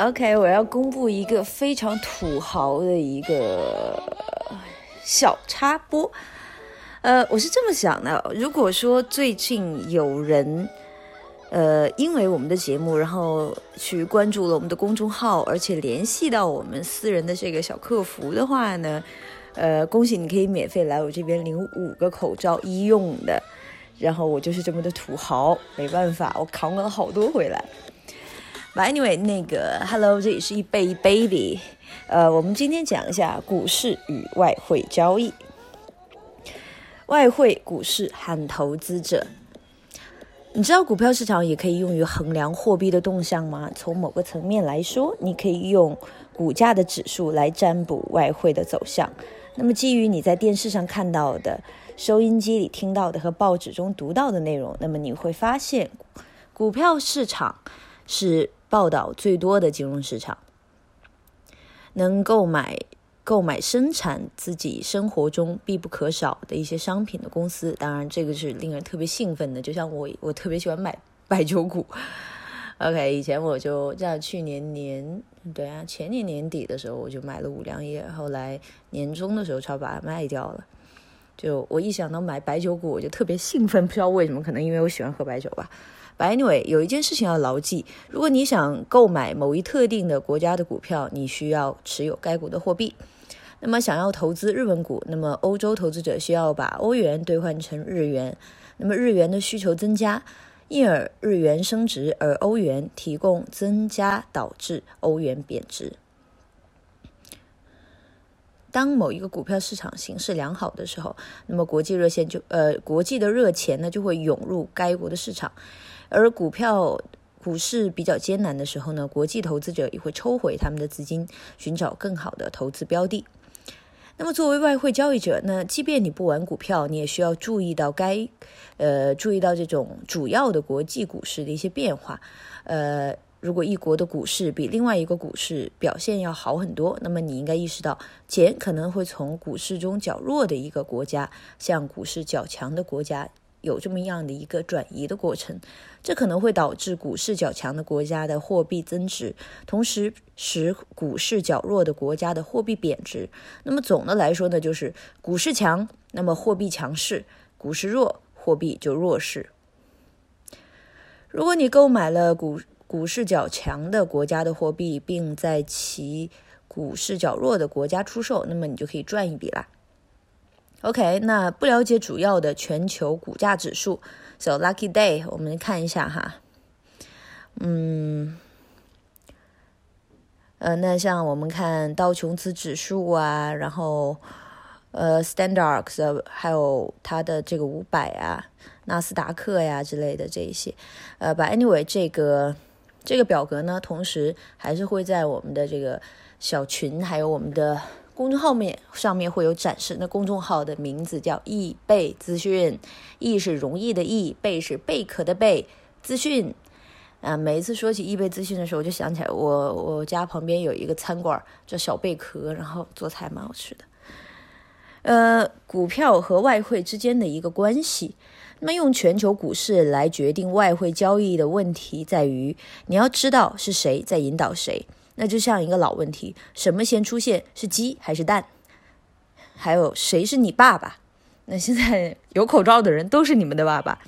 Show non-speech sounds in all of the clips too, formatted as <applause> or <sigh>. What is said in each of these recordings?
OK，我要公布一个非常土豪的一个小插播。呃，我是这么想的，如果说最近有人，呃，因为我们的节目，然后去关注了我们的公众号，而且联系到我们私人的这个小客服的话呢，呃，恭喜你可以免费来我这边领五个口罩医用的。然后我就是这么的土豪，没办法，我扛了好多回来。But anyway，那个 Hello，这里是一杯一 baby，呃，我们今天讲一下股市与外汇交易。外汇、股市和投资者，你知道股票市场也可以用于衡量货币的动向吗？从某个层面来说，你可以用股价的指数来占卜外汇的走向。那么，基于你在电视上看到的、收音机里听到的和报纸中读到的内容，那么你会发现，股票市场是报道最多的金融市场，能购买。购买生产自己生活中必不可少的一些商品的公司，当然这个是令人特别兴奋的。就像我，我特别喜欢买 <laughs> 白酒股。OK，以前我就在去年年对啊，前年年底的时候我就买了五粮液，后来年终的时候差把它卖掉了。就我一想到买白酒股，我就特别兴奋，不知道为什么，可能因为我喜欢喝白酒吧。But anyway，有一件事情要牢记：如果你想购买某一特定的国家的股票，你需要持有该股的货币。那么，想要投资日本股，那么欧洲投资者需要把欧元兑换成日元。那么日元的需求增加，因而日元升值，而欧元提供增加，导致欧元贬值。当某一个股票市场形势良好的时候，那么国际热线就呃国际的热钱呢就会涌入该国的市场，而股票股市比较艰难的时候呢，国际投资者也会抽回他们的资金，寻找更好的投资标的。那么，作为外汇交易者，那即便你不玩股票，你也需要注意到该，呃，注意到这种主要的国际股市的一些变化。呃，如果一国的股市比另外一个股市表现要好很多，那么你应该意识到，钱可能会从股市中较弱的一个国家向股市较强的国家。有这么样的一个转移的过程，这可能会导致股市较强的国家的货币增值，同时使股市较弱的国家的货币贬值。那么总的来说呢，就是股市强，那么货币强势；股市弱，货币就弱势。如果你购买了股 <laughs> 股市较强的国家的货币，并在其股市较弱的国家出售，那么你就可以赚一笔啦。OK，那不了解主要的全球股价指数，So lucky day，我们看一下哈。嗯，呃，那像我们看道琼斯指数啊，然后呃，Standards，还有它的这个五百啊，纳斯达克呀之类的这一些，呃，But anyway，这个这个表格呢，同时还是会在我们的这个小群，还有我们的。公众号面上面会有展示，那公众号的名字叫易贝资讯，易是容易的易，贝是贝壳的贝，资讯。啊，每一次说起易贝资讯的时候，我就想起来我我家旁边有一个餐馆叫小贝壳，然后做菜蛮好吃的。呃，股票和外汇之间的一个关系，那么用全球股市来决定外汇交易的问题在于，你要知道是谁在引导谁。那就像一个老问题：什么先出现，是鸡还是蛋？还有谁是你爸爸？那现在有口罩的人都是你们的爸爸。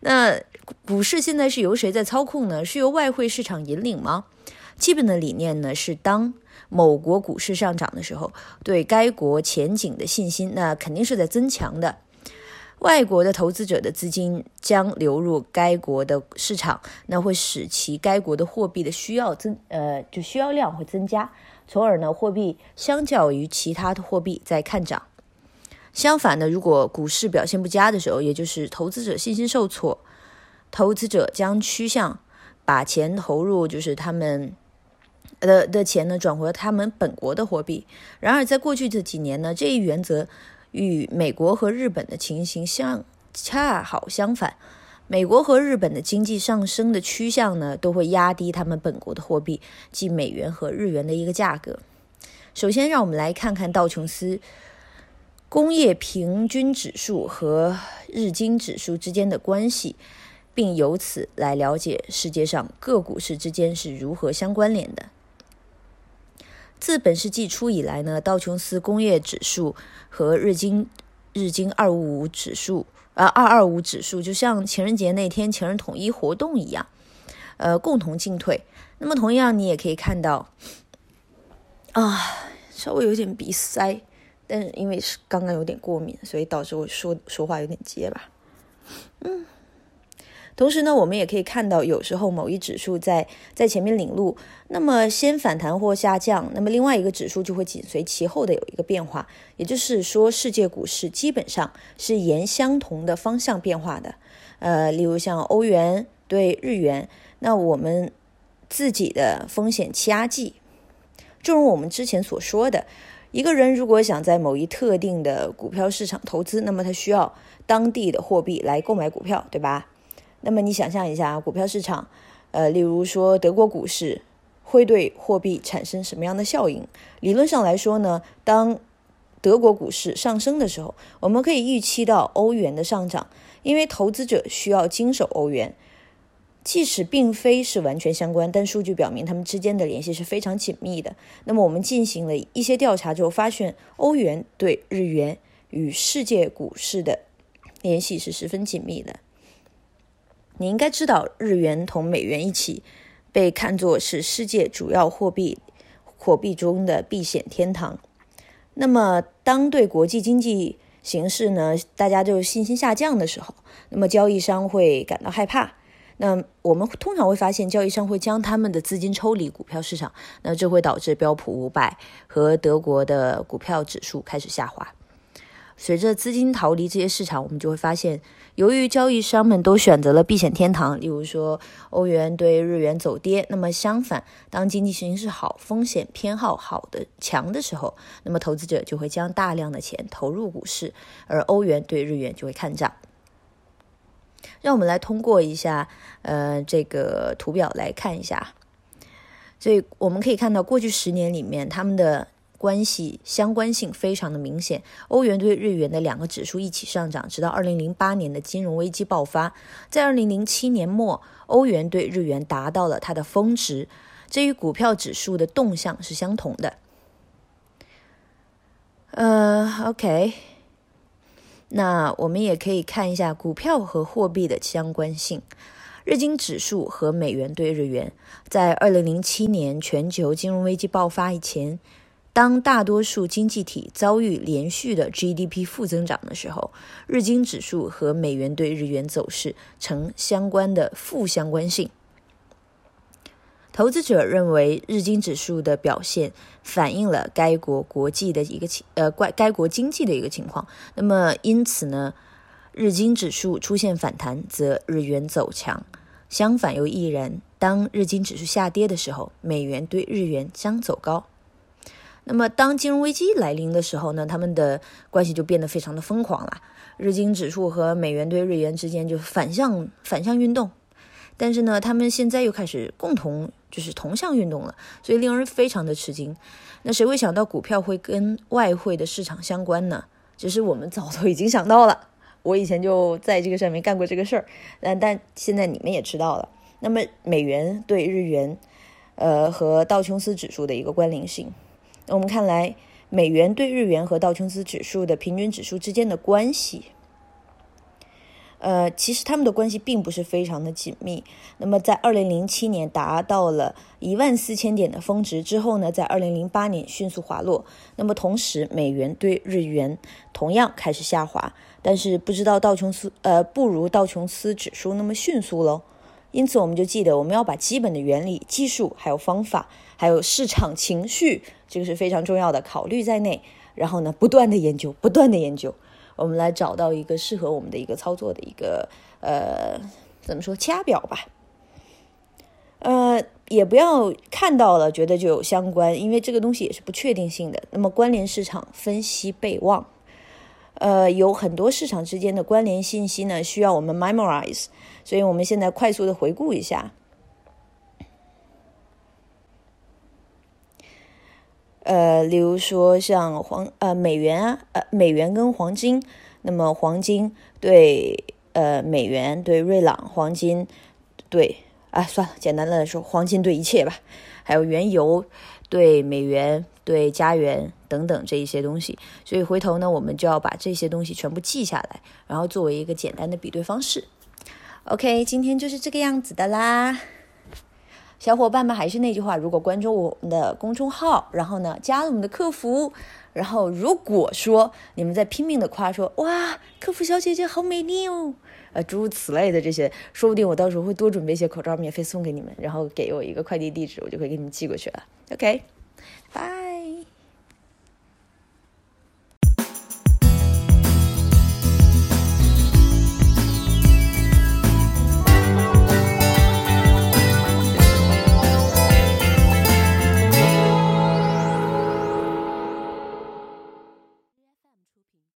那股市现在是由谁在操控呢？是由外汇市场引领吗？基本的理念呢是，当某国股市上涨的时候，对该国前景的信心那肯定是在增强的。外国的投资者的资金将流入该国的市场，那会使其该国的货币的需要增，呃，就需要量会增加，从而呢，货币相较于其他的货币在看涨。相反呢，如果股市表现不佳的时候，也就是投资者信心受挫，投资者将趋向把钱投入，就是他们的的钱呢，转回他们本国的货币。然而，在过去这几年呢，这一原则。与美国和日本的情形相恰好相反，美国和日本的经济上升的趋向呢，都会压低他们本国的货币，即美元和日元的一个价格。首先，让我们来看看道琼斯工业平均指数和日经指数之间的关系，并由此来了解世界上各股市之间是如何相关联的。自本世纪初以来呢，道琼斯工业指数和日经日经二五五指数啊二二五指数，就像情人节那天情人统一活动一样，呃，共同进退。那么同样，你也可以看到，啊，稍微有点鼻塞。但是因为是刚刚有点过敏，所以导致我说说话有点结巴。嗯，同时呢，我们也可以看到，有时候某一指数在在前面领路，那么先反弹或下降，那么另外一个指数就会紧随其后的有一个变化。也就是说，世界股市基本上是沿相同的方向变化的。呃，例如像欧元对日元，那我们自己的风险欺压计，正如我们之前所说的。一个人如果想在某一特定的股票市场投资，那么他需要当地的货币来购买股票，对吧？那么你想象一下，股票市场，呃，例如说德国股市，会对货币产生什么样的效应？理论上来说呢，当德国股市上升的时候，我们可以预期到欧元的上涨，因为投资者需要经手欧元。即使并非是完全相关，但数据表明它们之间的联系是非常紧密的。那么我们进行了一些调查之后，发现欧元对日元与世界股市的联系是十分紧密的。你应该知道，日元同美元一起被看作是世界主要货币货币中的避险天堂。那么，当对国际经济形势呢，大家就信心下降的时候，那么交易商会感到害怕。那我们通常会发现，交易商会将他们的资金抽离股票市场，那这会导致标普五百和德国的股票指数开始下滑。随着资金逃离这些市场，我们就会发现，由于交易商们都选择了避险天堂，例如说欧元对日元走跌，那么相反，当经济形势好、风险偏好好的强的时候，那么投资者就会将大量的钱投入股市，而欧元对日元就会看涨。让我们来通过一下，呃，这个图表来看一下。所以我们可以看到，过去十年里面，他们的关系相关性非常的明显。欧元对日元的两个指数一起上涨，直到二零零八年的金融危机爆发。在二零零七年末，欧元对日元达到了它的峰值，这与股票指数的动向是相同的。呃，OK。那我们也可以看一下股票和货币的相关性。日经指数和美元对日元，在二零零七年全球金融危机爆发以前，当大多数经济体遭遇连续的 GDP 负增长的时候，日经指数和美元对日元走势呈相关的负相关性。投资者认为，日经指数的表现反映了该国国际的一个情呃，该该国经济的一个情况。那么，因此呢，日经指数出现反弹，则日元走强；相反又亦然。当日经指数下跌的时候，美元对日元将走高。那么，当金融危机来临的时候呢，他们的关系就变得非常的疯狂了。日经指数和美元对日元之间就反向反向运动。但是呢，他们现在又开始共同就是同向运动了，所以令人非常的吃惊。那谁会想到股票会跟外汇的市场相关呢？只是我们早都已经想到了，我以前就在这个上面干过这个事儿。但但现在你们也知道了。那么美元对日元，呃，和道琼斯指数的一个关联性，那我们看来，美元对日元和道琼斯指数的平均指数之间的关系。呃，其实他们的关系并不是非常的紧密。那么，在二零零七年达到了一万四千点的峰值之后呢，在二零零八年迅速滑落。那么，同时美元对日元同样开始下滑，但是不知道道琼斯呃不如道琼斯指数那么迅速喽。因此，我们就记得我们要把基本的原理、技术、还有方法、还有市场情绪，这个是非常重要的考虑在内。然后呢，不断的研究，不断的研究。我们来找到一个适合我们的一个操作的一个呃，怎么说掐表吧？呃，也不要看到了觉得就有相关，因为这个东西也是不确定性的。那么关联市场分析备忘，呃，有很多市场之间的关联信息呢，需要我们 memorize，所以我们现在快速的回顾一下。呃，例如说像黄呃美元啊，呃美元跟黄金，那么黄金对呃美元对瑞朗，黄金对啊算了，简单的来说，黄金对一切吧，还有原油对美元对加元等等这一些东西，所以回头呢，我们就要把这些东西全部记下来，然后作为一个简单的比对方式。OK，今天就是这个样子的啦。小伙伴们还是那句话，如果关注我们的公众号，然后呢加了我们的客服，然后如果说你们在拼命的夸说哇，客服小姐姐好美丽哦，呃诸如此类的这些，说不定我到时候会多准备一些口罩免费送给你们，然后给我一个快递地址，我就会给你们寄过去了。OK，拜。